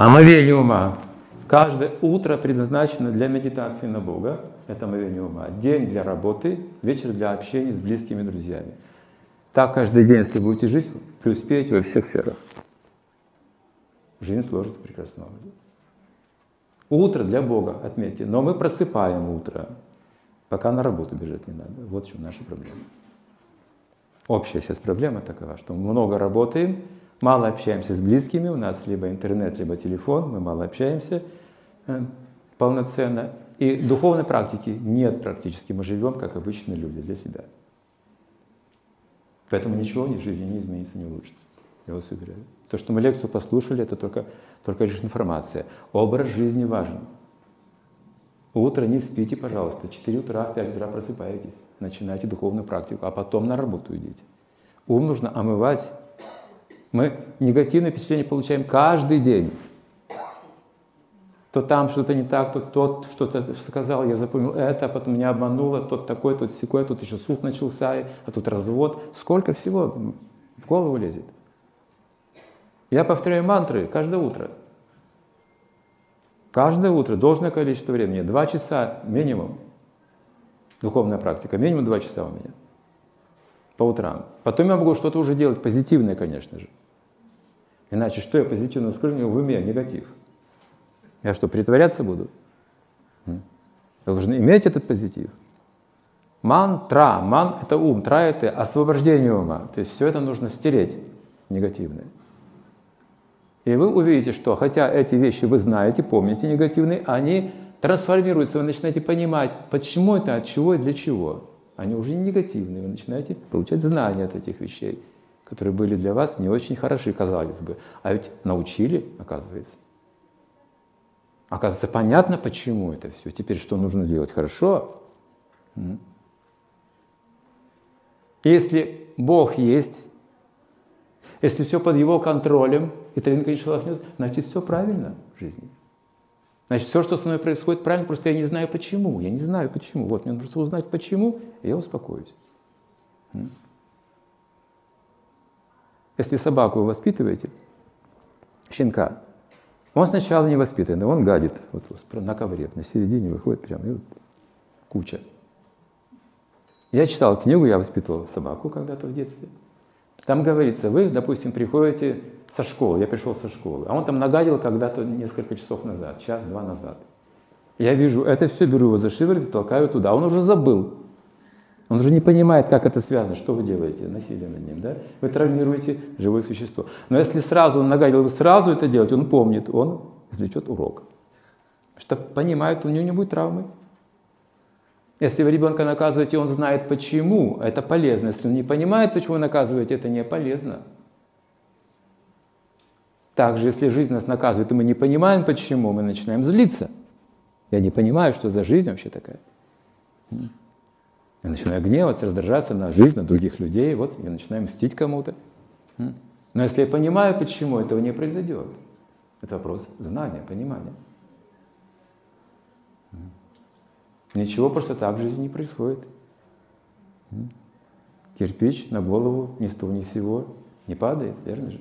Омовение ума. Каждое утро предназначено для медитации на Бога. Это омовение ума. День для работы, вечер для общения с близкими друзьями. Так каждый день, если будете жить, преуспеете во всех сферах. Жизнь сложится прекрасно. Утро для Бога, отметьте. Но мы просыпаем утро. Пока на работу бежать не надо. Вот в чем наша проблема. Общая сейчас проблема такова, что много работаем, мало общаемся с близкими, у нас либо интернет, либо телефон, мы мало общаемся э, полноценно. И духовной практики нет практически, мы живем как обычные люди для себя. Поэтому ничего в жизни не изменится, не улучшится. Я вас уверяю. То, что мы лекцию послушали, это только, только лишь информация. Образ жизни важен. Утро не спите, пожалуйста. 4 утра, в 5 утра просыпаетесь. Начинайте духовную практику, а потом на работу идите. Ум нужно омывать. Мы негативное впечатление получаем каждый день. То там что-то не так, то тот что-то сказал, я запомнил это, а потом меня обмануло, тот такой, тот секой, тут еще суд начался, а тут развод. Сколько всего в голову лезет. Я повторяю мантры каждое утро. Каждое утро должное количество времени, два часа минимум. Духовная практика, минимум два часа у меня. По утрам. Потом я могу что-то уже делать позитивное, конечно же. Иначе что я позитивно скажу, в уме негатив. Я что, притворяться буду? Я должен иметь этот позитив. Мантра, ман – это ум, тра – это освобождение ума. То есть все это нужно стереть негативное. И вы увидите, что хотя эти вещи вы знаете, помните негативные, они трансформируются, вы начинаете понимать, почему это, от чего и для чего. Они уже не негативные, вы начинаете получать знания от этих вещей, которые были для вас не очень хороши, казалось бы. А ведь научили, оказывается. Оказывается, понятно, почему это все. Теперь что нужно делать? Хорошо. Если Бог есть, если все под Его контролем, и Талинка не шелохнется, значит, все правильно в жизни. Значит, все, что со мной происходит, правильно, просто я не знаю почему. Я не знаю почему. Вот мне нужно узнать почему, и я успокоюсь. Если собаку вы воспитываете, щенка, он сначала не воспитанный, он гадит вот на ковре, на середине выходит прямо, и вот куча. Я читал книгу, я воспитывал собаку когда-то в детстве. Там говорится, вы, допустим, приходите со школы, я пришел со школы, а он там нагадил когда-то несколько часов назад, час-два назад. Я вижу, это все беру его за шиворот и толкаю туда. Он уже забыл. Он уже не понимает, как это связано, что вы делаете, насилие над ним, да? Вы травмируете живое существо. Но если сразу он нагадил, вы сразу это делаете, он помнит, он извлечет урок. Что понимает, у него не будет травмы. Если вы ребенка наказываете, он знает почему, это полезно. Если он не понимает, почему вы наказываете, это не полезно. Также, если жизнь нас наказывает, и мы не понимаем, почему, мы начинаем злиться. Я не понимаю, что за жизнь вообще такая. Я начинаю гневаться, раздражаться на жизнь, на других людей, вот я начинаю мстить кому-то. Но если я понимаю, почему этого не произойдет, это вопрос знания, понимания. Ничего просто так в жизни не происходит. Кирпич на голову ни с того ни с сего не падает, верно же?